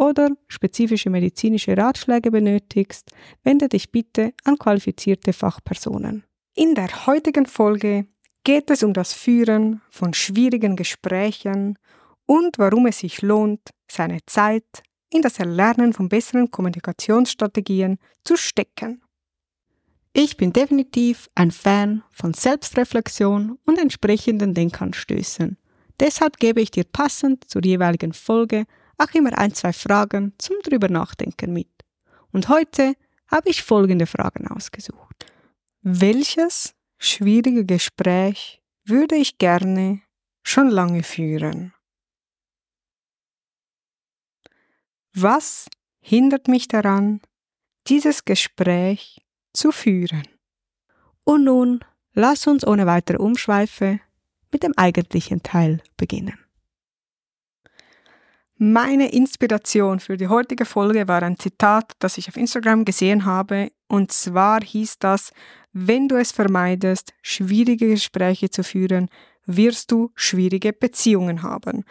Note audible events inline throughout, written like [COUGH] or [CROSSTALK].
oder spezifische medizinische Ratschläge benötigst, wende dich bitte an qualifizierte Fachpersonen. In der heutigen Folge geht es um das Führen von schwierigen Gesprächen und warum es sich lohnt, seine Zeit in das Erlernen von besseren Kommunikationsstrategien zu stecken. Ich bin definitiv ein Fan von Selbstreflexion und entsprechenden Denkanstößen. Deshalb gebe ich dir passend zur jeweiligen Folge auch immer ein, zwei Fragen zum drüber nachdenken mit. Und heute habe ich folgende Fragen ausgesucht. Welches schwierige Gespräch würde ich gerne schon lange führen? Was hindert mich daran, dieses Gespräch zu führen? Und nun lass uns ohne weitere Umschweife mit dem eigentlichen Teil beginnen. Meine Inspiration für die heutige Folge war ein Zitat, das ich auf Instagram gesehen habe, und zwar hieß das, wenn du es vermeidest, schwierige Gespräche zu führen, wirst du schwierige Beziehungen haben.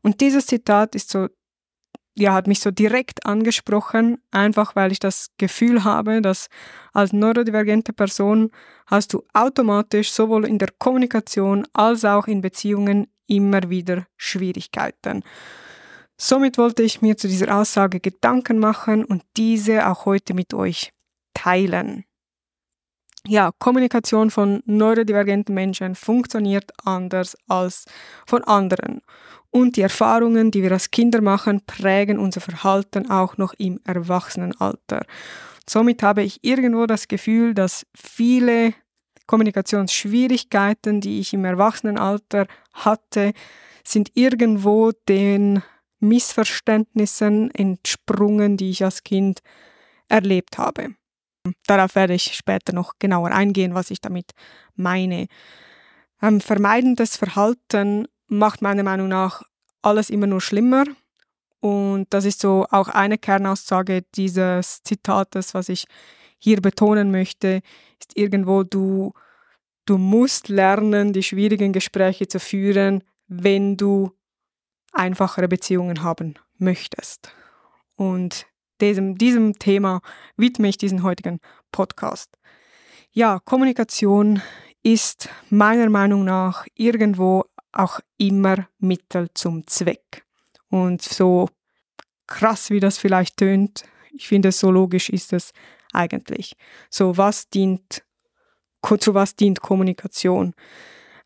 Und dieses Zitat ist so, ja, hat mich so direkt angesprochen, einfach weil ich das Gefühl habe, dass als neurodivergente Person hast du automatisch sowohl in der Kommunikation als auch in Beziehungen immer wieder Schwierigkeiten. Somit wollte ich mir zu dieser Aussage Gedanken machen und diese auch heute mit euch teilen. Ja, Kommunikation von neurodivergenten Menschen funktioniert anders als von anderen. Und die Erfahrungen, die wir als Kinder machen, prägen unser Verhalten auch noch im Erwachsenenalter. Somit habe ich irgendwo das Gefühl, dass viele Kommunikationsschwierigkeiten, die ich im Erwachsenenalter hatte, sind irgendwo den Missverständnissen entsprungen, die ich als Kind erlebt habe. Darauf werde ich später noch genauer eingehen, was ich damit meine. Ähm, vermeidendes Verhalten macht meiner Meinung nach alles immer nur schlimmer. Und das ist so auch eine Kernaussage dieses Zitates, was ich hier betonen möchte, ist irgendwo, du, du musst lernen, die schwierigen Gespräche zu führen, wenn du einfachere Beziehungen haben möchtest. Und diesem, diesem Thema widme ich diesen heutigen Podcast. Ja, Kommunikation ist meiner Meinung nach irgendwo auch immer Mittel zum Zweck. Und so krass wie das vielleicht tönt, ich finde, so logisch ist es eigentlich. So, was dient, zu was dient Kommunikation?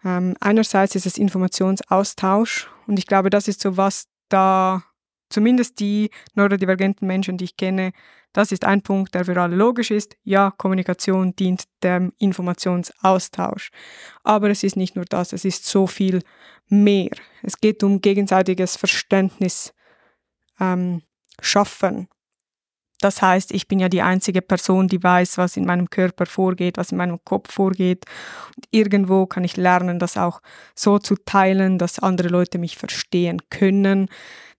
Ähm, einerseits ist es Informationsaustausch und ich glaube, das ist so was, da zumindest die neurodivergenten Menschen, die ich kenne, das ist ein Punkt, der für alle logisch ist. Ja, Kommunikation dient dem Informationsaustausch. Aber es ist nicht nur das, es ist so viel mehr. Es geht um gegenseitiges Verständnis ähm, schaffen. Das heißt, ich bin ja die einzige Person, die weiß, was in meinem Körper vorgeht, was in meinem Kopf vorgeht. Und irgendwo kann ich lernen, das auch so zu teilen, dass andere Leute mich verstehen können,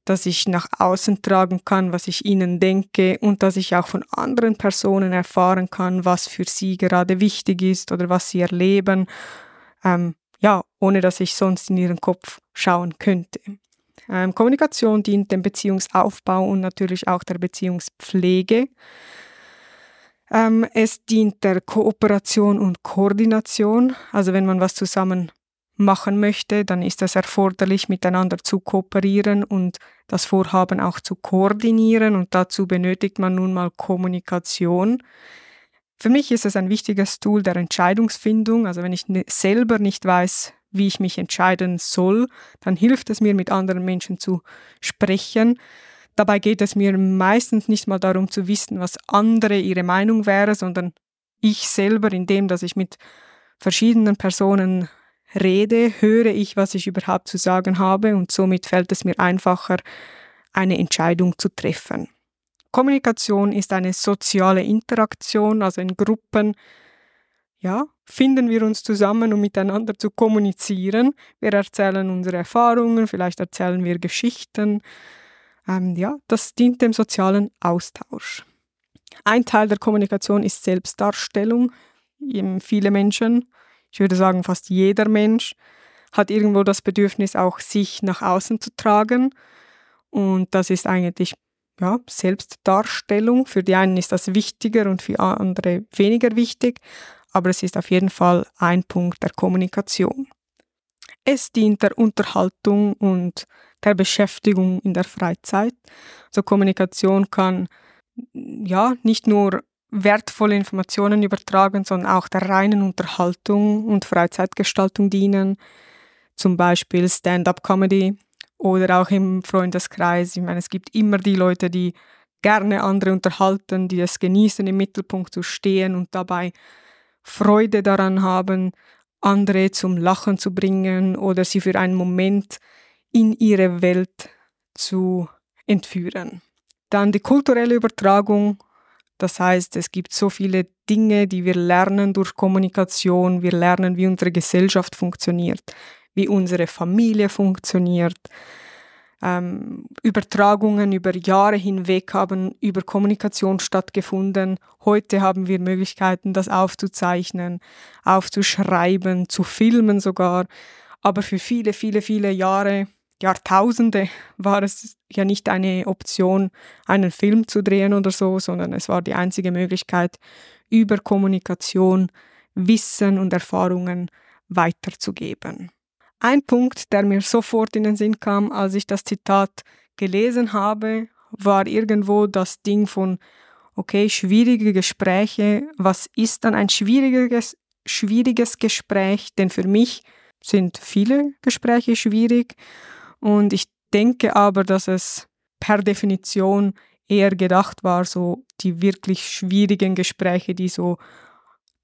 dass ich nach außen tragen kann, was ich ihnen denke und dass ich auch von anderen Personen erfahren kann, was für sie gerade wichtig ist oder was sie erleben. Ähm, ja, ohne dass ich sonst in ihren Kopf schauen könnte. Ähm, Kommunikation dient dem Beziehungsaufbau und natürlich auch der Beziehungspflege. Ähm, es dient der Kooperation und Koordination. Also wenn man was zusammen machen möchte, dann ist es erforderlich, miteinander zu kooperieren und das Vorhaben auch zu koordinieren. Und dazu benötigt man nun mal Kommunikation. Für mich ist es ein wichtiges Tool der Entscheidungsfindung. Also wenn ich selber nicht weiß, wie ich mich entscheiden soll, dann hilft es mir, mit anderen Menschen zu sprechen. Dabei geht es mir meistens nicht mal darum zu wissen, was andere ihre Meinung wäre, sondern ich selber, indem dass ich mit verschiedenen Personen rede, höre ich, was ich überhaupt zu sagen habe und somit fällt es mir einfacher, eine Entscheidung zu treffen. Kommunikation ist eine soziale Interaktion, also in Gruppen ja, finden wir uns zusammen, um miteinander zu kommunizieren. Wir erzählen unsere Erfahrungen, vielleicht erzählen wir Geschichten. Ähm, ja, das dient dem sozialen Austausch. Ein Teil der Kommunikation ist Selbstdarstellung. Viele Menschen, ich würde sagen fast jeder Mensch, hat irgendwo das Bedürfnis, auch sich nach außen zu tragen. Und das ist eigentlich ja, Selbstdarstellung. Für die einen ist das wichtiger und für andere weniger wichtig aber es ist auf jeden Fall ein Punkt der Kommunikation. Es dient der Unterhaltung und der Beschäftigung in der Freizeit. So Kommunikation kann ja nicht nur wertvolle Informationen übertragen, sondern auch der reinen Unterhaltung und Freizeitgestaltung dienen. Zum Beispiel Stand-up-Comedy oder auch im Freundeskreis. Ich meine, es gibt immer die Leute, die gerne andere unterhalten, die es genießen, im Mittelpunkt zu stehen und dabei Freude daran haben, andere zum Lachen zu bringen oder sie für einen Moment in ihre Welt zu entführen. Dann die kulturelle Übertragung. Das heißt, es gibt so viele Dinge, die wir lernen durch Kommunikation. Wir lernen, wie unsere Gesellschaft funktioniert, wie unsere Familie funktioniert, ähm, Übertragungen über Jahre hinweg haben über Kommunikation stattgefunden. Heute haben wir Möglichkeiten, das aufzuzeichnen, aufzuschreiben, zu filmen sogar. Aber für viele, viele, viele Jahre, Jahrtausende war es ja nicht eine Option, einen Film zu drehen oder so, sondern es war die einzige Möglichkeit, über Kommunikation Wissen und Erfahrungen weiterzugeben. Ein Punkt, der mir sofort in den Sinn kam, als ich das Zitat gelesen habe, war irgendwo das Ding von, okay, schwierige Gespräche, was ist dann ein schwieriges, schwieriges Gespräch? Denn für mich sind viele Gespräche schwierig und ich denke aber, dass es per Definition eher gedacht war, so die wirklich schwierigen Gespräche, die so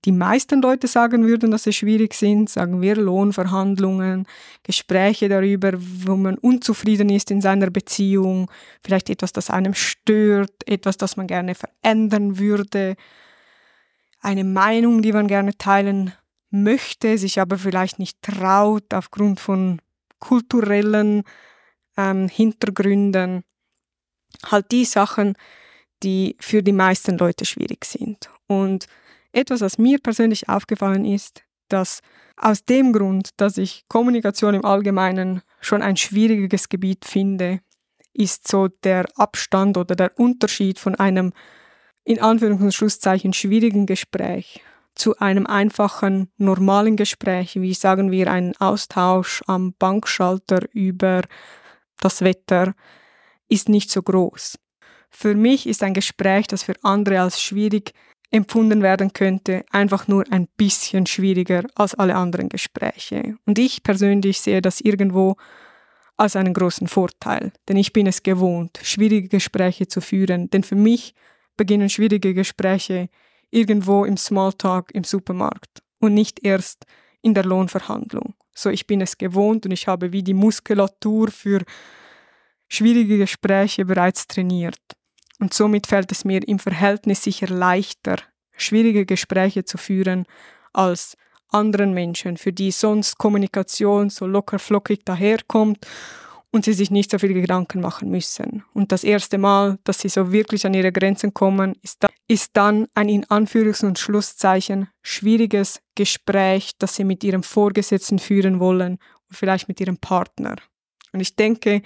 die meisten Leute sagen würden, dass es schwierig sind, sagen wir Lohnverhandlungen, Gespräche darüber, wo man unzufrieden ist in seiner Beziehung, vielleicht etwas, das einem stört, etwas, das man gerne verändern würde, eine Meinung, die man gerne teilen möchte, sich aber vielleicht nicht traut aufgrund von kulturellen ähm, Hintergründen. Halt die Sachen, die für die meisten Leute schwierig sind. Und etwas, was mir persönlich aufgefallen ist, dass aus dem Grund, dass ich Kommunikation im Allgemeinen schon ein schwieriges Gebiet finde, ist so der Abstand oder der Unterschied von einem in Anführungs- und Schlusszeichen schwierigen Gespräch zu einem einfachen, normalen Gespräch, wie sagen wir ein Austausch am Bankschalter über das Wetter, ist nicht so groß. Für mich ist ein Gespräch, das für andere als schwierig empfunden werden könnte, einfach nur ein bisschen schwieriger als alle anderen Gespräche. Und ich persönlich sehe das irgendwo als einen großen Vorteil, denn ich bin es gewohnt, schwierige Gespräche zu führen, denn für mich beginnen schwierige Gespräche irgendwo im Smalltalk im Supermarkt und nicht erst in der Lohnverhandlung. So, ich bin es gewohnt und ich habe wie die Muskulatur für schwierige Gespräche bereits trainiert. Und somit fällt es mir im Verhältnis sicher leichter, schwierige Gespräche zu führen, als anderen Menschen, für die sonst Kommunikation so locker flockig daherkommt und sie sich nicht so viele Gedanken machen müssen. Und das erste Mal, dass sie so wirklich an ihre Grenzen kommen, ist, da, ist dann ein in Anführungs- und Schlusszeichen schwieriges Gespräch, das sie mit ihrem Vorgesetzten führen wollen und vielleicht mit ihrem Partner. Und ich denke,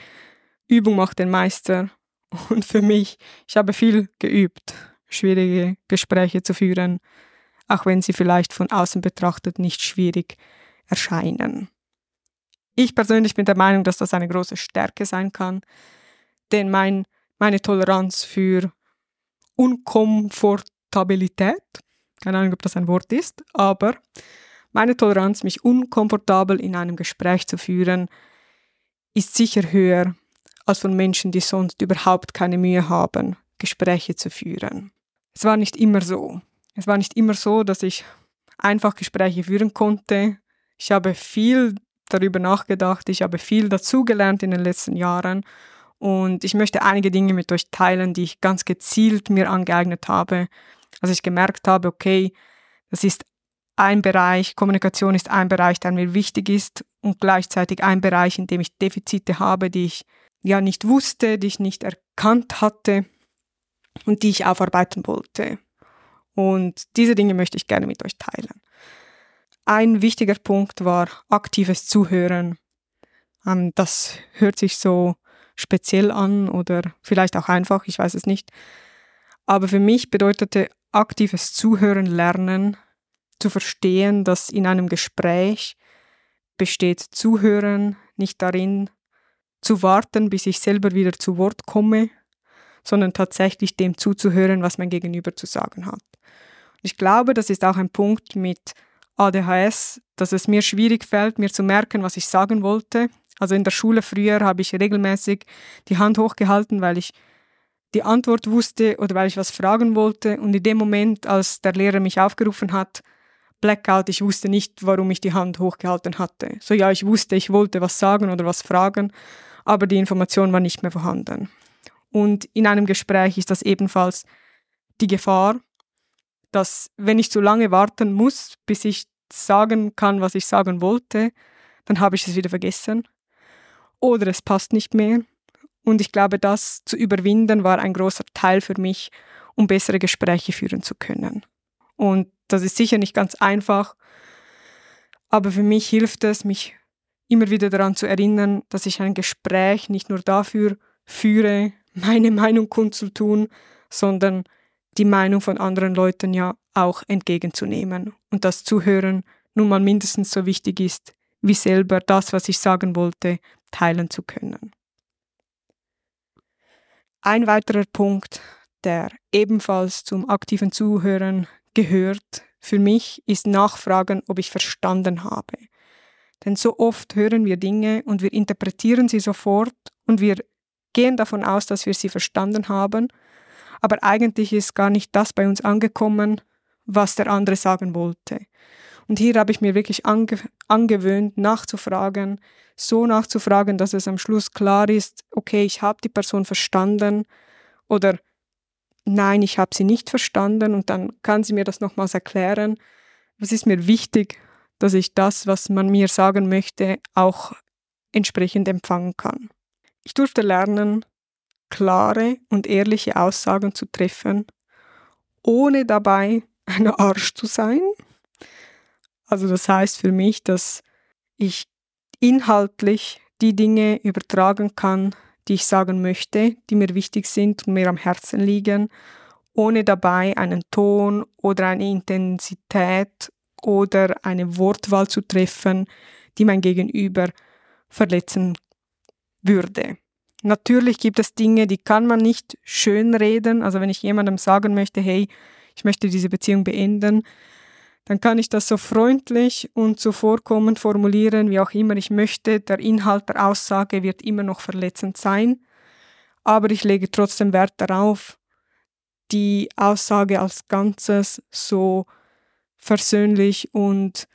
Übung macht den Meister. Und für mich, ich habe viel geübt, schwierige Gespräche zu führen, auch wenn sie vielleicht von außen betrachtet nicht schwierig erscheinen. Ich persönlich bin der Meinung, dass das eine große Stärke sein kann, denn mein, meine Toleranz für Unkomfortabilität, keine Ahnung, ob das ein Wort ist, aber meine Toleranz, mich unkomfortabel in einem Gespräch zu führen, ist sicher höher als von Menschen, die sonst überhaupt keine Mühe haben, Gespräche zu führen. Es war nicht immer so. Es war nicht immer so, dass ich einfach Gespräche führen konnte. Ich habe viel darüber nachgedacht, ich habe viel dazugelernt in den letzten Jahren und ich möchte einige Dinge mit euch teilen, die ich ganz gezielt mir angeeignet habe, als ich gemerkt habe, okay, das ist ein Bereich, Kommunikation ist ein Bereich, der mir wichtig ist und gleichzeitig ein Bereich, in dem ich Defizite habe, die ich ja nicht wusste, die ich nicht erkannt hatte und die ich aufarbeiten wollte. Und diese Dinge möchte ich gerne mit euch teilen. Ein wichtiger Punkt war aktives Zuhören. Ähm, das hört sich so speziell an oder vielleicht auch einfach, ich weiß es nicht. Aber für mich bedeutete aktives Zuhören lernen, zu verstehen, dass in einem Gespräch besteht Zuhören nicht darin, zu warten, bis ich selber wieder zu Wort komme, sondern tatsächlich dem zuzuhören, was mein Gegenüber zu sagen hat. Ich glaube, das ist auch ein Punkt mit ADHS, dass es mir schwierig fällt, mir zu merken, was ich sagen wollte. Also in der Schule früher habe ich regelmäßig die Hand hochgehalten, weil ich die Antwort wusste oder weil ich was fragen wollte. Und in dem Moment, als der Lehrer mich aufgerufen hat, Blackout, ich wusste nicht, warum ich die Hand hochgehalten hatte. So ja, ich wusste, ich wollte was sagen oder was fragen, aber die Information war nicht mehr vorhanden. Und in einem Gespräch ist das ebenfalls die Gefahr, dass wenn ich zu lange warten muss, bis ich sagen kann, was ich sagen wollte, dann habe ich es wieder vergessen oder es passt nicht mehr. Und ich glaube, das zu überwinden war ein großer Teil für mich, um bessere Gespräche führen zu können. Und das ist sicher nicht ganz einfach, aber für mich hilft es, mich immer wieder daran zu erinnern, dass ich ein Gespräch nicht nur dafür führe, [LAUGHS] meine Meinung kundzutun, sondern die Meinung von anderen Leuten ja auch entgegenzunehmen und das Zuhören nun mal mindestens so wichtig ist, wie selber das, was ich sagen wollte, teilen zu können. Ein weiterer Punkt, der ebenfalls zum aktiven Zuhören gehört, für mich ist Nachfragen, ob ich verstanden habe. Denn so oft hören wir Dinge und wir interpretieren sie sofort und wir gehen davon aus, dass wir sie verstanden haben, aber eigentlich ist gar nicht das bei uns angekommen, was der andere sagen wollte. Und hier habe ich mir wirklich ange angewöhnt, nachzufragen, so nachzufragen, dass es am Schluss klar ist, okay, ich habe die Person verstanden oder nein, ich habe sie nicht verstanden und dann kann sie mir das nochmals erklären. Es ist mir wichtig, dass ich das, was man mir sagen möchte, auch entsprechend empfangen kann. Ich durfte lernen, klare und ehrliche Aussagen zu treffen, ohne dabei [LAUGHS] ein Arsch zu sein. Also das heißt für mich, dass ich inhaltlich die Dinge übertragen kann, die ich sagen möchte, die mir wichtig sind und mir am Herzen liegen, ohne dabei einen Ton oder eine Intensität oder eine Wortwahl zu treffen, die mein Gegenüber verletzen würde. Natürlich gibt es Dinge, die kann man nicht schönreden. Also wenn ich jemandem sagen möchte, hey, ich möchte diese Beziehung beenden, dann kann ich das so freundlich und zuvorkommend formulieren, wie auch immer ich möchte. Der Inhalt der Aussage wird immer noch verletzend sein, aber ich lege trotzdem Wert darauf, die Aussage als Ganzes so versöhnlich und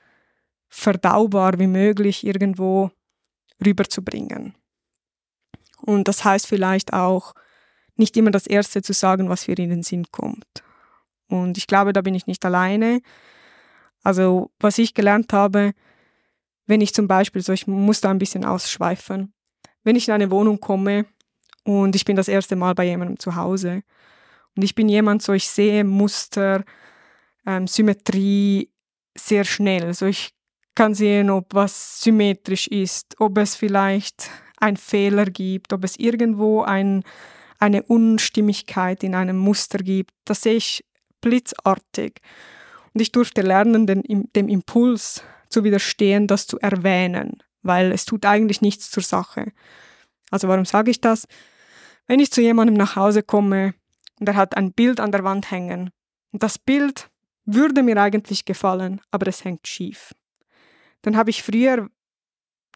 verdaubar wie möglich irgendwo rüberzubringen. Und das heißt vielleicht auch, nicht immer das Erste zu sagen, was mir in den Sinn kommt. Und ich glaube, da bin ich nicht alleine. Also was ich gelernt habe, wenn ich zum Beispiel, so ich muss da ein bisschen ausschweifen, wenn ich in eine Wohnung komme und ich bin das erste Mal bei jemandem zu Hause und ich bin jemand, so ich sehe Muster, ähm, Symmetrie sehr schnell. So ich kann sehen, ob was symmetrisch ist, ob es vielleicht einen Fehler gibt, ob es irgendwo ein, eine Unstimmigkeit in einem Muster gibt. Das sehe ich blitzartig. Und ich durfte lernen, den, dem Impuls zu widerstehen, das zu erwähnen, weil es tut eigentlich nichts zur Sache. Also warum sage ich das? Wenn ich zu jemandem nach Hause komme und er hat ein Bild an der Wand hängen und das Bild würde mir eigentlich gefallen, aber es hängt schief. Dann habe ich früher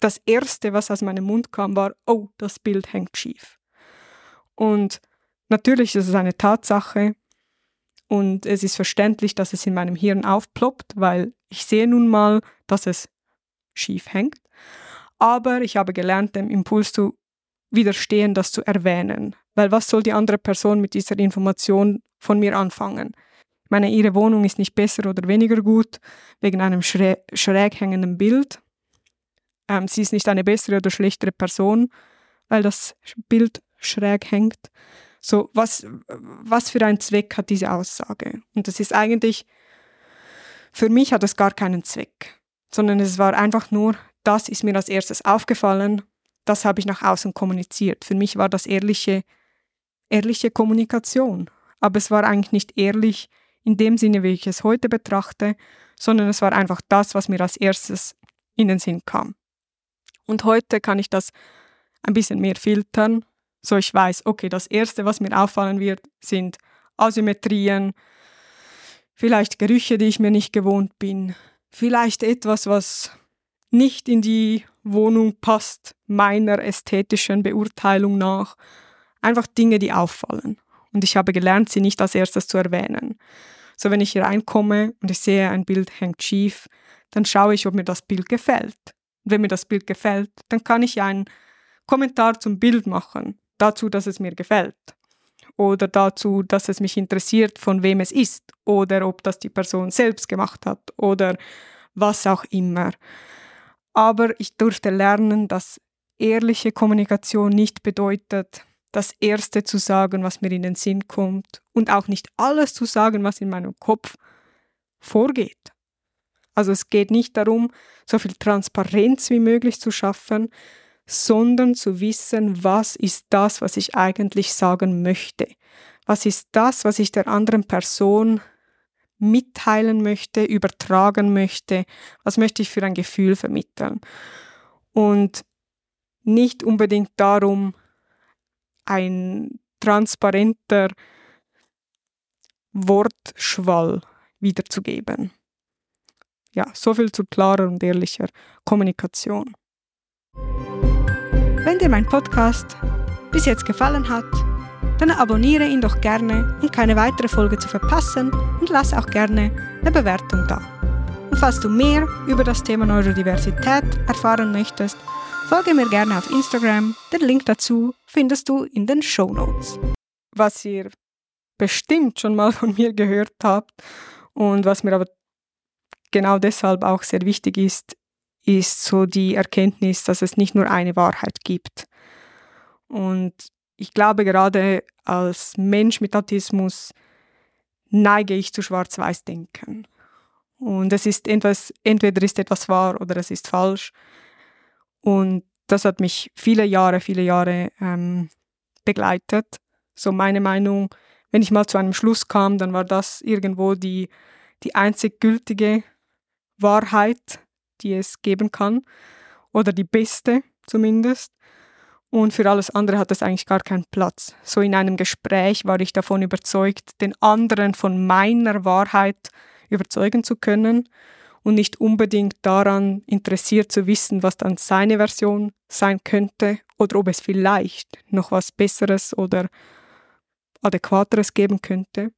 das Erste, was aus meinem Mund kam, war, oh, das Bild hängt schief. Und natürlich ist es eine Tatsache, und es ist verständlich, dass es in meinem Hirn aufploppt, weil ich sehe nun mal, dass es schief hängt. Aber ich habe gelernt, dem Impuls zu widerstehen, das zu erwähnen. Weil was soll die andere Person mit dieser Information von mir anfangen? Meine, ihre Wohnung ist nicht besser oder weniger gut wegen einem schräg, schräg hängenden Bild. Ähm, sie ist nicht eine bessere oder schlechtere Person, weil das Bild schräg hängt. So, was, was für einen Zweck hat diese Aussage? Und das ist eigentlich, für mich hat es gar keinen Zweck, sondern es war einfach nur, das ist mir als erstes aufgefallen, das habe ich nach außen kommuniziert. Für mich war das ehrliche, ehrliche Kommunikation. Aber es war eigentlich nicht ehrlich in dem Sinne, wie ich es heute betrachte, sondern es war einfach das, was mir als erstes in den Sinn kam. Und heute kann ich das ein bisschen mehr filtern so ich weiß, okay, das Erste, was mir auffallen wird, sind Asymmetrien, vielleicht Gerüche, die ich mir nicht gewohnt bin, vielleicht etwas, was nicht in die Wohnung passt, meiner ästhetischen Beurteilung nach. Einfach Dinge, die auffallen. Und ich habe gelernt, sie nicht als erstes zu erwähnen. So, wenn ich hier reinkomme und ich sehe, ein Bild hängt schief, dann schaue ich, ob mir das Bild gefällt. Und wenn mir das Bild gefällt, dann kann ich einen Kommentar zum Bild machen dazu, dass es mir gefällt oder dazu, dass es mich interessiert, von wem es ist oder ob das die Person selbst gemacht hat oder was auch immer. Aber ich durfte lernen, dass ehrliche Kommunikation nicht bedeutet, das Erste zu sagen, was mir in den Sinn kommt und auch nicht alles zu sagen, was in meinem Kopf vorgeht. Also es geht nicht darum, so viel Transparenz wie möglich zu schaffen, sondern zu wissen, was ist das, was ich eigentlich sagen möchte. Was ist das, was ich der anderen Person mitteilen möchte, übertragen möchte, was möchte ich für ein Gefühl vermitteln. Und nicht unbedingt darum, ein transparenter Wortschwall wiederzugeben. Ja, so viel zu klarer und ehrlicher Kommunikation. Wenn dir mein Podcast bis jetzt gefallen hat, dann abonniere ihn doch gerne, um keine weitere Folge zu verpassen und lass auch gerne eine Bewertung da. Und falls du mehr über das Thema Neurodiversität erfahren möchtest, folge mir gerne auf Instagram. Den Link dazu findest du in den Show Notes. Was ihr bestimmt schon mal von mir gehört habt und was mir aber genau deshalb auch sehr wichtig ist, ist so die Erkenntnis, dass es nicht nur eine Wahrheit gibt. Und ich glaube, gerade als Mensch mit Autismus neige ich zu Schwarz-Weiß-Denken. Und es ist etwas, entweder ist etwas wahr oder es ist falsch. Und das hat mich viele Jahre, viele Jahre ähm, begleitet. So meine Meinung, wenn ich mal zu einem Schluss kam, dann war das irgendwo die, die einzig gültige Wahrheit, die es geben kann oder die beste zumindest. Und für alles andere hat es eigentlich gar keinen Platz. So in einem Gespräch war ich davon überzeugt, den anderen von meiner Wahrheit überzeugen zu können und nicht unbedingt daran interessiert zu wissen, was dann seine Version sein könnte oder ob es vielleicht noch was Besseres oder adäquateres geben könnte.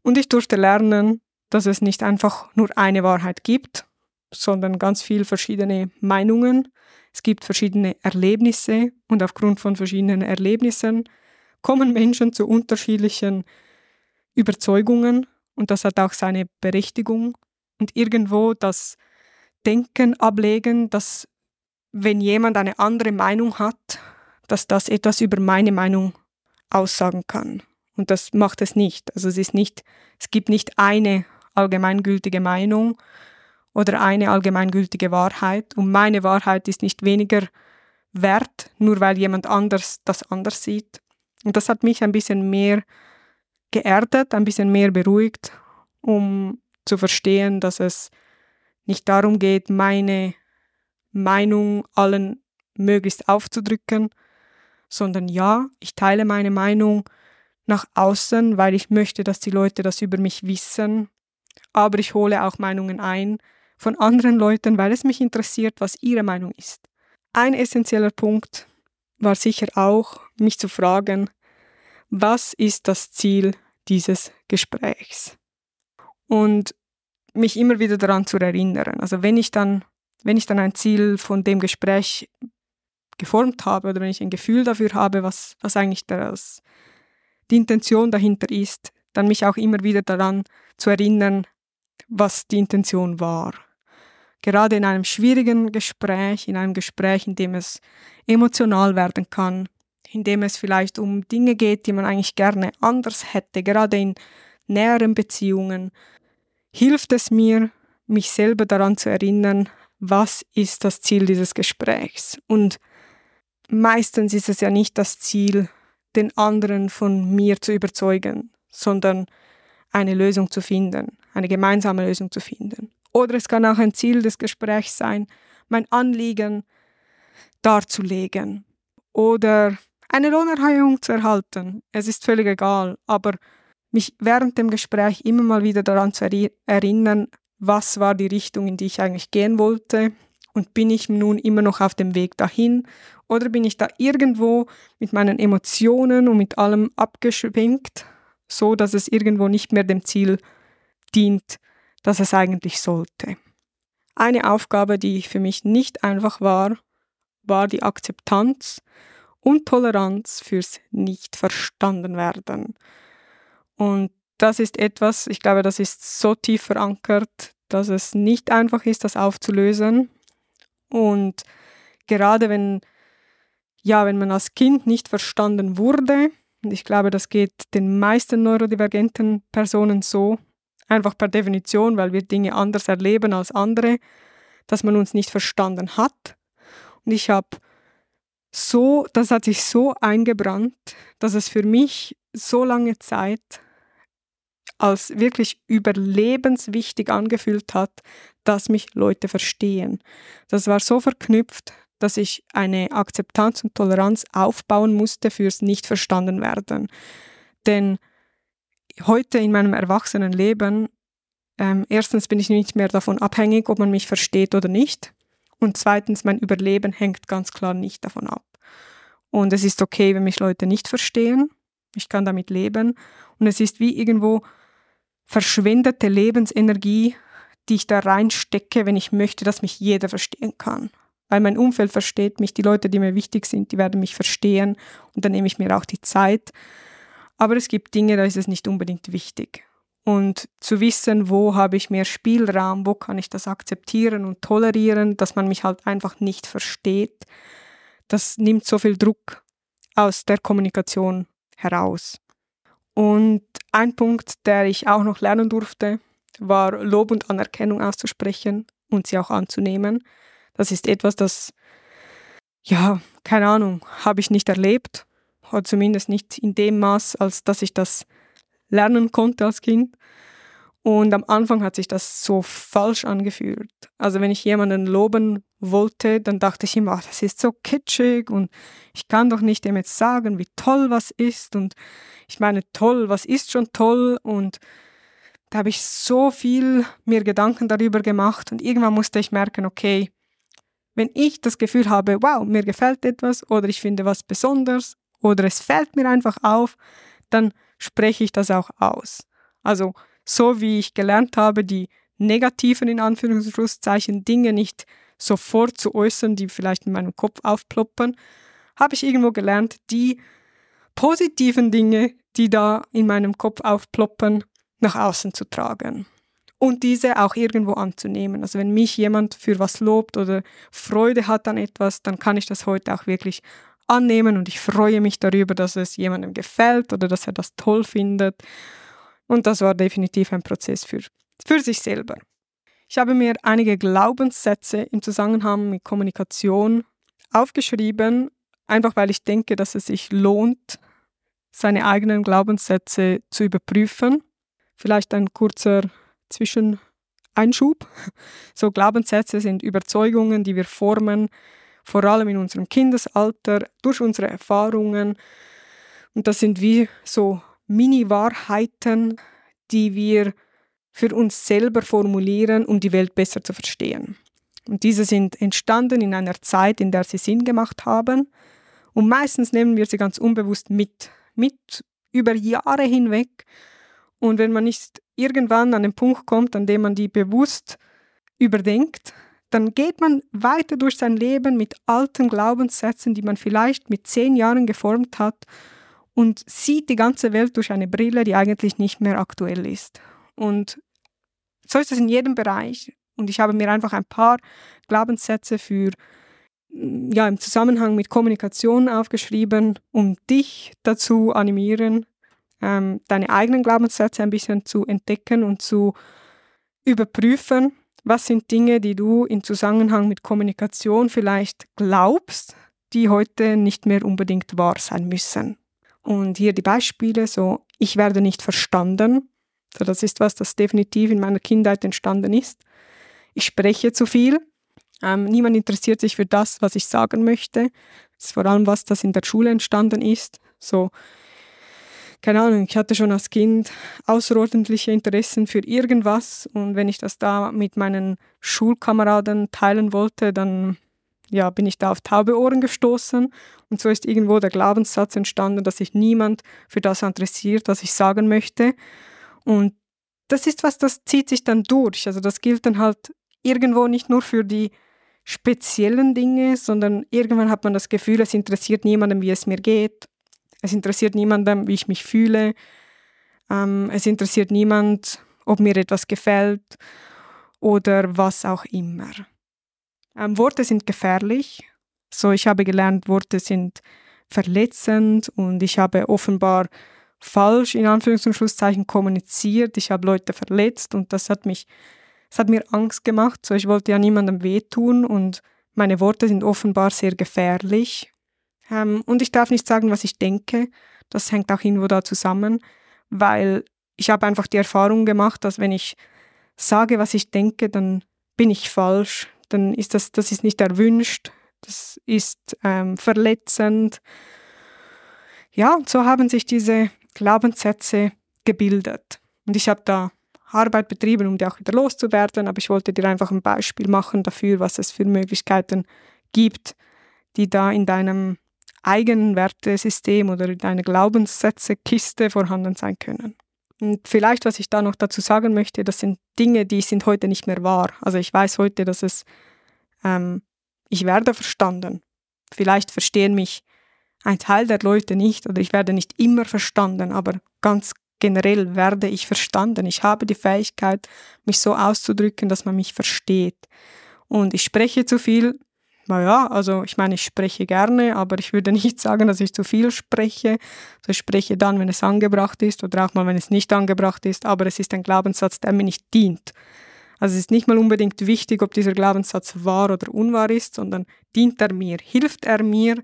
Und ich durfte lernen, dass es nicht einfach nur eine Wahrheit gibt, sondern ganz viele verschiedene Meinungen. Es gibt verschiedene Erlebnisse und aufgrund von verschiedenen Erlebnissen kommen Menschen zu unterschiedlichen Überzeugungen und das hat auch seine Berechtigung. Und irgendwo das Denken ablegen, dass wenn jemand eine andere Meinung hat, dass das etwas über meine Meinung aussagen kann. Und das macht es nicht. Also es ist nicht, es gibt nicht eine allgemeingültige Meinung oder eine allgemeingültige Wahrheit. Und meine Wahrheit ist nicht weniger wert, nur weil jemand anders das anders sieht. Und das hat mich ein bisschen mehr geerdet, ein bisschen mehr beruhigt, um zu verstehen, dass es nicht darum geht, meine Meinung allen möglichst aufzudrücken, sondern ja, ich teile meine Meinung nach außen, weil ich möchte, dass die Leute das über mich wissen, aber ich hole auch Meinungen ein von anderen Leuten, weil es mich interessiert, was ihre Meinung ist. Ein essentieller Punkt war sicher auch, mich zu fragen, was ist das Ziel dieses Gesprächs? Und mich immer wieder daran zu erinnern. Also wenn ich dann, wenn ich dann ein Ziel von dem Gespräch geformt habe oder wenn ich ein Gefühl dafür habe, was, was eigentlich das, die Intention dahinter ist, dann mich auch immer wieder daran zu erinnern, was die Intention war. Gerade in einem schwierigen Gespräch, in einem Gespräch, in dem es emotional werden kann, in dem es vielleicht um Dinge geht, die man eigentlich gerne anders hätte, gerade in näheren Beziehungen, hilft es mir, mich selber daran zu erinnern, was ist das Ziel dieses Gesprächs. Und meistens ist es ja nicht das Ziel, den anderen von mir zu überzeugen, sondern eine Lösung zu finden, eine gemeinsame Lösung zu finden. Oder es kann auch ein Ziel des Gesprächs sein, mein Anliegen darzulegen oder eine Lohnerhöhung zu erhalten. Es ist völlig egal, aber mich während dem Gespräch immer mal wieder daran zu erinnern, was war die Richtung, in die ich eigentlich gehen wollte und bin ich nun immer noch auf dem Weg dahin oder bin ich da irgendwo mit meinen Emotionen und mit allem abgeschwenkt, so dass es irgendwo nicht mehr dem Ziel dient, das es eigentlich sollte. Eine Aufgabe, die für mich nicht einfach war, war die Akzeptanz und Toleranz fürs nicht verstanden werden. Und das ist etwas, ich glaube, das ist so tief verankert, dass es nicht einfach ist, das aufzulösen. Und gerade wenn, ja, wenn man als Kind nicht verstanden wurde, und ich glaube, das geht den meisten neurodivergenten Personen so, einfach per Definition, weil wir Dinge anders erleben als andere, dass man uns nicht verstanden hat. Und ich habe so, das hat sich so eingebrannt, dass es für mich so lange Zeit als wirklich überlebenswichtig angefühlt hat, dass mich Leute verstehen. Das war so verknüpft, dass ich eine Akzeptanz und Toleranz aufbauen musste fürs nicht verstanden werden. Denn heute in meinem Erwachsenenleben, ähm, erstens bin ich nicht mehr davon abhängig, ob man mich versteht oder nicht. Und zweitens, mein Überleben hängt ganz klar nicht davon ab. Und es ist okay, wenn mich Leute nicht verstehen. Ich kann damit leben. Und es ist wie irgendwo verschwendete Lebensenergie, die ich da reinstecke, wenn ich möchte, dass mich jeder verstehen kann. Weil mein Umfeld versteht mich, die Leute, die mir wichtig sind, die werden mich verstehen und dann nehme ich mir auch die Zeit. Aber es gibt Dinge, da ist es nicht unbedingt wichtig. Und zu wissen, wo habe ich mehr Spielraum, wo kann ich das akzeptieren und tolerieren, dass man mich halt einfach nicht versteht, das nimmt so viel Druck aus der Kommunikation heraus. Und ein Punkt, der ich auch noch lernen durfte, war Lob und Anerkennung auszusprechen und sie auch anzunehmen. Das ist etwas, das, ja, keine Ahnung, habe ich nicht erlebt, oder zumindest nicht in dem Maß, als dass ich das lernen konnte als Kind. Und am Anfang hat sich das so falsch angefühlt. Also wenn ich jemanden loben wollte, dann dachte ich immer, ach, das ist so kitschig und ich kann doch nicht dem jetzt sagen, wie toll was ist. Und ich meine, toll, was ist schon toll? Und da habe ich so viel mir Gedanken darüber gemacht und irgendwann musste ich merken, okay, wenn ich das Gefühl habe, wow, mir gefällt etwas oder ich finde was besonders oder es fällt mir einfach auf, dann spreche ich das auch aus. Also so wie ich gelernt habe, die negativen in Anführungszeichen Dinge nicht sofort zu äußern, die vielleicht in meinem Kopf aufploppen, habe ich irgendwo gelernt, die positiven Dinge, die da in meinem Kopf aufploppen, nach außen zu tragen und diese auch irgendwo anzunehmen. Also wenn mich jemand für was lobt oder Freude hat an etwas, dann kann ich das heute auch wirklich annehmen und ich freue mich darüber, dass es jemandem gefällt oder dass er das toll findet. Und das war definitiv ein Prozess für, für sich selber. Ich habe mir einige Glaubenssätze im Zusammenhang mit Kommunikation aufgeschrieben, einfach weil ich denke, dass es sich lohnt, seine eigenen Glaubenssätze zu überprüfen. Vielleicht ein kurzer Zwischeneinschub. So Glaubenssätze sind Überzeugungen, die wir formen, vor allem in unserem Kindesalter, durch unsere Erfahrungen. Und das sind wie so Mini-Wahrheiten, die wir für uns selber formulieren, um die Welt besser zu verstehen. Und diese sind entstanden in einer Zeit, in der sie Sinn gemacht haben. Und meistens nehmen wir sie ganz unbewusst mit, mit über Jahre hinweg. Und wenn man nicht irgendwann an den Punkt kommt, an dem man die bewusst überdenkt, dann geht man weiter durch sein Leben mit alten Glaubenssätzen, die man vielleicht mit zehn Jahren geformt hat und sieht die ganze Welt durch eine Brille, die eigentlich nicht mehr aktuell ist. Und so ist es in jedem Bereich. Und ich habe mir einfach ein paar Glaubenssätze für ja, im Zusammenhang mit Kommunikation aufgeschrieben, um dich dazu animieren, ähm, deine eigenen Glaubenssätze ein bisschen zu entdecken und zu überprüfen, was sind Dinge, die du im Zusammenhang mit Kommunikation vielleicht glaubst, die heute nicht mehr unbedingt wahr sein müssen. Und hier die Beispiele, so ich werde nicht verstanden. So, das ist was, das definitiv in meiner Kindheit entstanden ist. Ich spreche zu viel. Ähm, niemand interessiert sich für das, was ich sagen möchte. Das ist vor allem was, das in der Schule entstanden ist. So, keine Ahnung, ich hatte schon als Kind außerordentliche Interessen für irgendwas und wenn ich das da mit meinen Schulkameraden teilen wollte, dann ja, bin ich da auf taube Ohren gestoßen und so ist irgendwo der Glaubenssatz entstanden, dass sich niemand für das interessiert, was ich sagen möchte. Und das ist was, das zieht sich dann durch. Also das gilt dann halt irgendwo nicht nur für die speziellen Dinge, sondern irgendwann hat man das Gefühl, es interessiert niemandem, wie es mir geht es interessiert niemandem, wie ich mich fühle. Ähm, es interessiert niemand, ob mir etwas gefällt oder was auch immer. Ähm, Worte sind gefährlich. So, ich habe gelernt, Worte sind verletzend und ich habe offenbar falsch in Anführungs- und Schlusszeichen kommuniziert. Ich habe Leute verletzt und das hat mich, das hat mir Angst gemacht. So, ich wollte ja niemandem wehtun und meine Worte sind offenbar sehr gefährlich. Ähm, und ich darf nicht sagen, was ich denke. Das hängt auch irgendwo da zusammen, weil ich habe einfach die Erfahrung gemacht, dass wenn ich sage, was ich denke, dann bin ich falsch. Dann ist das, das ist nicht erwünscht. Das ist ähm, verletzend. Ja, so haben sich diese Glaubenssätze gebildet. Und ich habe da Arbeit betrieben, um die auch wieder loszuwerden, aber ich wollte dir einfach ein Beispiel machen dafür, was es für Möglichkeiten gibt, die da in deinem eigenen Wertesystem oder in einer Glaubenssätzekiste vorhanden sein können. Und vielleicht, was ich da noch dazu sagen möchte, das sind Dinge, die sind heute nicht mehr wahr. Also ich weiß heute, dass es, ähm, ich werde verstanden. Vielleicht verstehen mich ein Teil der Leute nicht oder ich werde nicht immer verstanden, aber ganz generell werde ich verstanden. Ich habe die Fähigkeit, mich so auszudrücken, dass man mich versteht. Und ich spreche zu viel, naja, also ich meine, ich spreche gerne, aber ich würde [LAUGHS] nicht sagen, dass ich zu viel spreche. Also ich spreche dann, wenn es angebracht ist oder auch mal, wenn es nicht angebracht ist, aber es ist ein Glaubenssatz, der mir nicht dient. Also es ist nicht mal unbedingt wichtig, ob dieser Glaubenssatz wahr oder unwahr ist, sondern dient er mir, hilft er mir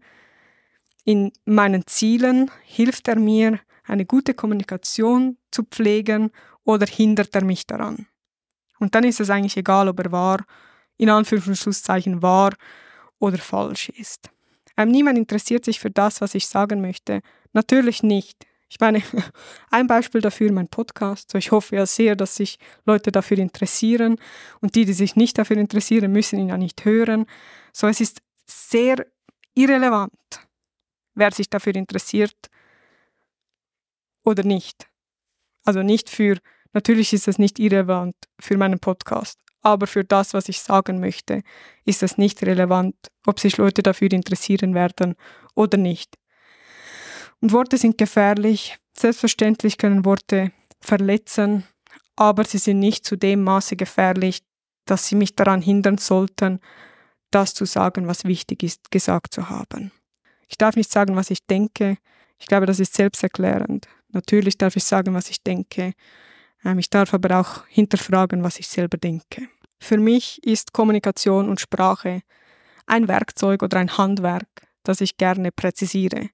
in meinen Zielen, hilft er mir, eine gute Kommunikation zu pflegen oder hindert er mich daran? Und dann ist es eigentlich egal, ob er wahr, in Anführungszeichen wahr oder falsch ist. Ähm, niemand interessiert sich für das, was ich sagen möchte. Natürlich nicht. Ich meine, [LAUGHS] ein Beispiel dafür mein Podcast. So, ich hoffe ja sehr, dass sich Leute dafür interessieren und die, die sich nicht dafür interessieren, müssen ihn ja nicht hören. So, es ist sehr irrelevant, wer sich dafür interessiert oder nicht. Also nicht für, natürlich ist es nicht irrelevant für meinen Podcast, aber für das, was ich sagen möchte, ist es nicht relevant, ob sich Leute dafür interessieren werden oder nicht. Und Worte sind gefährlich. Selbstverständlich können Worte verletzen, aber sie sind nicht zu dem Maße gefährlich, dass sie mich daran hindern sollten, das zu sagen, was wichtig ist, gesagt zu haben. Ich darf nicht sagen, was ich denke. Ich glaube, das ist selbsterklärend. Natürlich darf ich sagen, was ich denke. Ähm, ich darf aber auch hinterfragen, was ich selber denke. Für mich ist Kommunikation und Sprache ein Werkzeug oder ein Handwerk, das ich gerne präzisiere.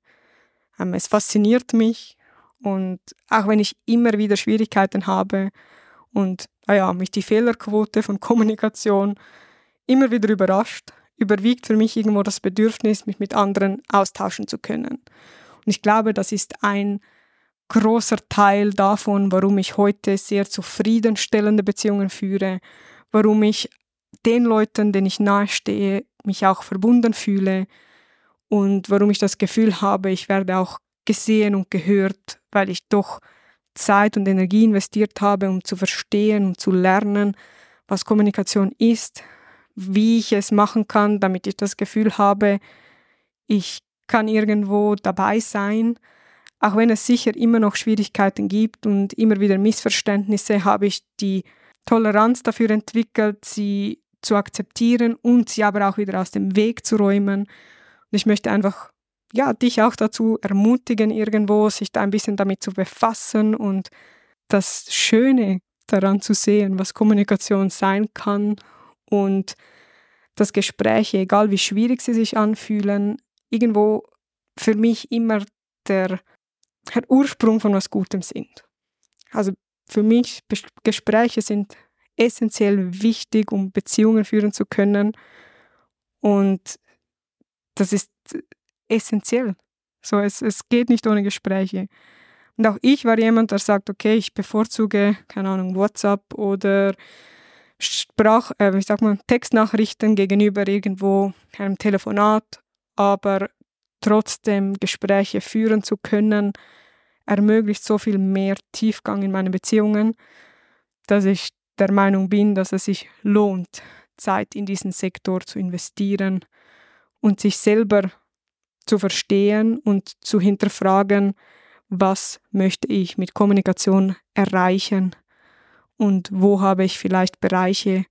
Ähm, es fasziniert mich und auch wenn ich immer wieder Schwierigkeiten habe und naja, mich die Fehlerquote von Kommunikation immer wieder überrascht, überwiegt für mich irgendwo das Bedürfnis, mich mit anderen austauschen zu können. Und ich glaube, das ist ein großer Teil davon, warum ich heute sehr zufriedenstellende Beziehungen führe, warum ich den Leuten, denen ich nahestehe, mich auch verbunden fühle und warum ich das Gefühl habe, ich werde auch gesehen und gehört, weil ich doch Zeit und Energie investiert habe, um zu verstehen und zu lernen, was Kommunikation ist, wie ich es machen kann, damit ich das Gefühl habe, ich kann irgendwo dabei sein. Auch wenn es sicher immer noch Schwierigkeiten gibt und immer wieder Missverständnisse, habe ich die Toleranz dafür entwickelt, sie zu akzeptieren und sie aber auch wieder aus dem Weg zu räumen. Und ich möchte einfach ja, dich auch dazu ermutigen, irgendwo sich da ein bisschen damit zu befassen und das Schöne daran zu sehen, was Kommunikation sein kann und dass Gespräche, egal wie schwierig sie sich anfühlen, irgendwo für mich immer der, der Ursprung von was Gutem sind. Also für mich Gespräche sind essentiell wichtig, um Beziehungen führen zu können. Und das ist essentiell. So, es, es geht nicht ohne Gespräche. Und auch ich war jemand, der sagt, okay, ich bevorzuge, keine Ahnung, WhatsApp oder Sprach, äh, wie sagt man, Textnachrichten gegenüber irgendwo einem Telefonat, aber trotzdem Gespräche führen zu können, ermöglicht so viel mehr Tiefgang in meinen Beziehungen, dass ich der Meinung bin, dass es sich lohnt, Zeit in diesen Sektor zu investieren und sich selber zu verstehen und zu hinterfragen, was möchte ich mit Kommunikation erreichen und wo habe ich vielleicht Bereiche,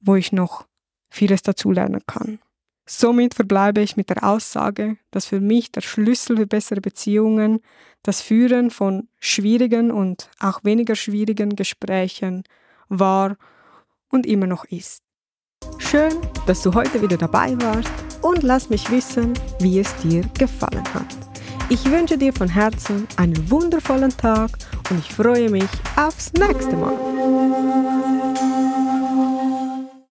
wo ich noch vieles dazulernen kann. Somit verbleibe ich mit der Aussage, dass für mich der Schlüssel für bessere Beziehungen das Führen von schwierigen und auch weniger schwierigen Gesprächen war und immer noch ist. Schön, dass du heute wieder dabei warst und lass mich wissen, wie es dir gefallen hat. Ich wünsche dir von Herzen einen wundervollen Tag und ich freue mich aufs nächste Mal.